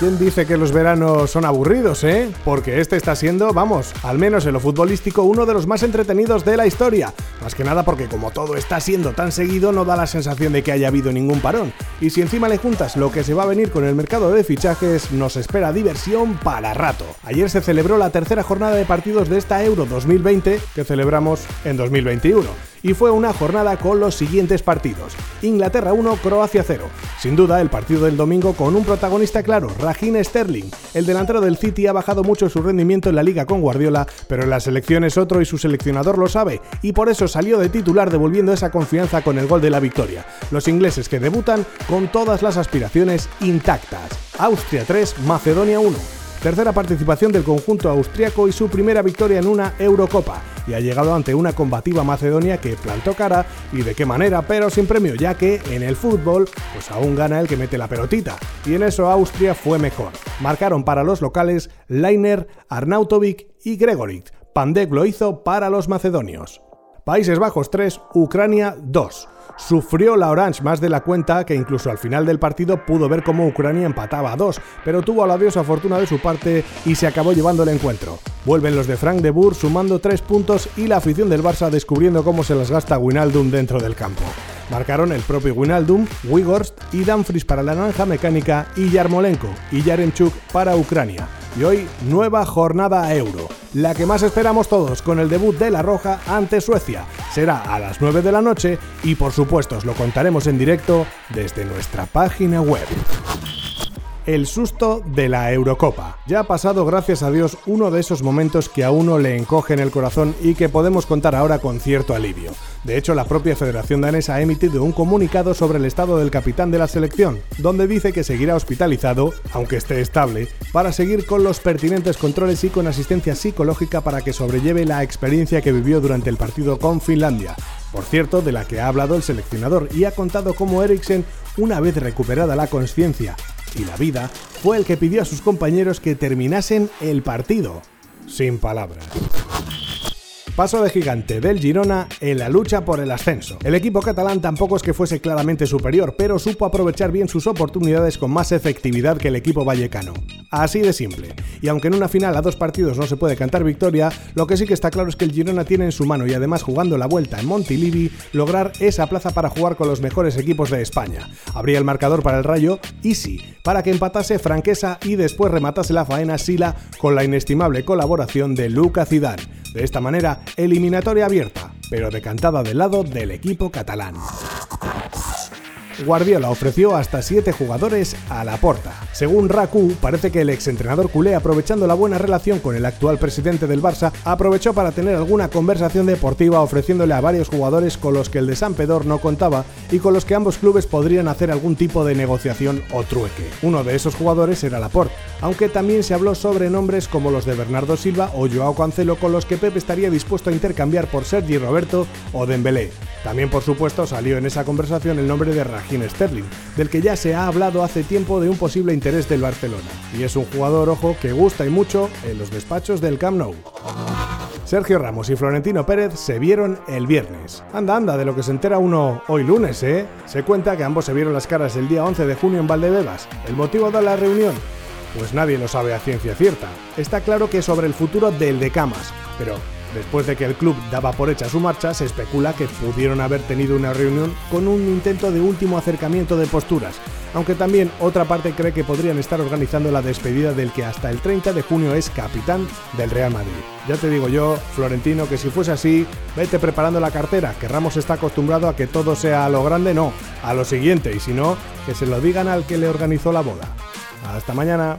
¿Quién dice que los veranos son aburridos, eh? Porque este está siendo, vamos, al menos en lo futbolístico, uno de los más entretenidos de la historia. Más que nada porque como todo está siendo tan seguido, no da la sensación de que haya habido ningún parón. Y si encima le juntas lo que se va a venir con el mercado de fichajes, nos espera diversión para rato. Ayer se celebró la tercera jornada de partidos de esta Euro 2020 que celebramos en 2021 y fue una jornada con los siguientes partidos. Inglaterra 1, Croacia 0. Sin duda, el partido del domingo con un protagonista claro, Sterling. El delantero del City ha bajado mucho su rendimiento en la liga con Guardiola, pero en la selección es otro y su seleccionador lo sabe, y por eso salió de titular devolviendo esa confianza con el gol de la victoria. Los ingleses que debutan con todas las aspiraciones intactas. Austria 3, Macedonia 1. Tercera participación del conjunto austriaco y su primera victoria en una Eurocopa. Y ha llegado ante una combativa Macedonia que plantó cara y de qué manera, pero sin premio, ya que en el fútbol, pues aún gana el que mete la pelotita. Y en eso Austria fue mejor. Marcaron para los locales Leiner, Arnautovic y Gregorit. Pandek lo hizo para los macedonios. Países Bajos 3, Ucrania 2. Sufrió la Orange más de la cuenta, que incluso al final del partido pudo ver cómo Ucrania empataba a 2, pero tuvo a la diosa fortuna de su parte y se acabó llevando el encuentro. Vuelven los de Frank de Boer sumando 3 puntos y la afición del Barça descubriendo cómo se las gasta Winaldum dentro del campo. Marcaron el propio Winaldum, Wigorst y Danfries para la naranja mecánica y Yarmolenko y Yarenchuk para Ucrania. Y hoy nueva jornada euro, la que más esperamos todos con el debut de La Roja ante Suecia. Será a las 9 de la noche y por supuesto os lo contaremos en directo desde nuestra página web el susto de la Eurocopa. Ya ha pasado, gracias a Dios, uno de esos momentos que a uno le encogen el corazón y que podemos contar ahora con cierto alivio. De hecho, la propia Federación Danesa ha emitido un comunicado sobre el estado del capitán de la selección, donde dice que seguirá hospitalizado, aunque esté estable, para seguir con los pertinentes controles y con asistencia psicológica para que sobrelleve la experiencia que vivió durante el partido con Finlandia. Por cierto, de la que ha hablado el seleccionador y ha contado cómo Eriksen, una vez recuperada la conciencia y la vida, fue el que pidió a sus compañeros que terminasen el partido. Sin palabras. Paso de gigante del Girona en la lucha por el ascenso. El equipo catalán tampoco es que fuese claramente superior, pero supo aprovechar bien sus oportunidades con más efectividad que el equipo vallecano. Así de simple. Y aunque en una final a dos partidos no se puede cantar victoria, lo que sí que está claro es que el Girona tiene en su mano y además jugando la vuelta en Montilivi, lograr esa plaza para jugar con los mejores equipos de España. Habría el marcador para el Rayo Easy, para que empatase Franquesa y después rematase la faena Sila con la inestimable colaboración de Luca Zidane. De esta manera, eliminatoria abierta, pero decantada del lado del equipo catalán. Guardiola ofreció hasta 7 jugadores a la porta. Según Raku, parece que el exentrenador culé, aprovechando la buena relación con el actual presidente del Barça, aprovechó para tener alguna conversación deportiva ofreciéndole a varios jugadores con los que el de San Pedor no contaba y con los que ambos clubes podrían hacer algún tipo de negociación o trueque. Uno de esos jugadores era Laporte, aunque también se habló sobre nombres como los de Bernardo Silva o Joao Cancelo con los que Pep estaría dispuesto a intercambiar por Sergi Roberto o Dembélé. También, por supuesto, salió en esa conversación el nombre de Raheem Sterling, del que ya se ha hablado hace tiempo de un posible interés del Barcelona. Y es un jugador, ojo, que gusta y mucho en los despachos del Camp Nou. Sergio Ramos y Florentino Pérez se vieron el viernes. Anda, anda, de lo que se entera uno hoy lunes, ¿eh? Se cuenta que ambos se vieron las caras el día 11 de junio en Valdebebas. ¿El motivo de la reunión? Pues nadie lo sabe a ciencia cierta. Está claro que sobre el futuro del de Camas, pero Después de que el club daba por hecha su marcha, se especula que pudieron haber tenido una reunión con un intento de último acercamiento de posturas, aunque también otra parte cree que podrían estar organizando la despedida del que hasta el 30 de junio es capitán del Real Madrid. Ya te digo yo, Florentino, que si fuese así, vete preparando la cartera, que Ramos está acostumbrado a que todo sea a lo grande, no, a lo siguiente, y si no, que se lo digan al que le organizó la boda. Hasta mañana.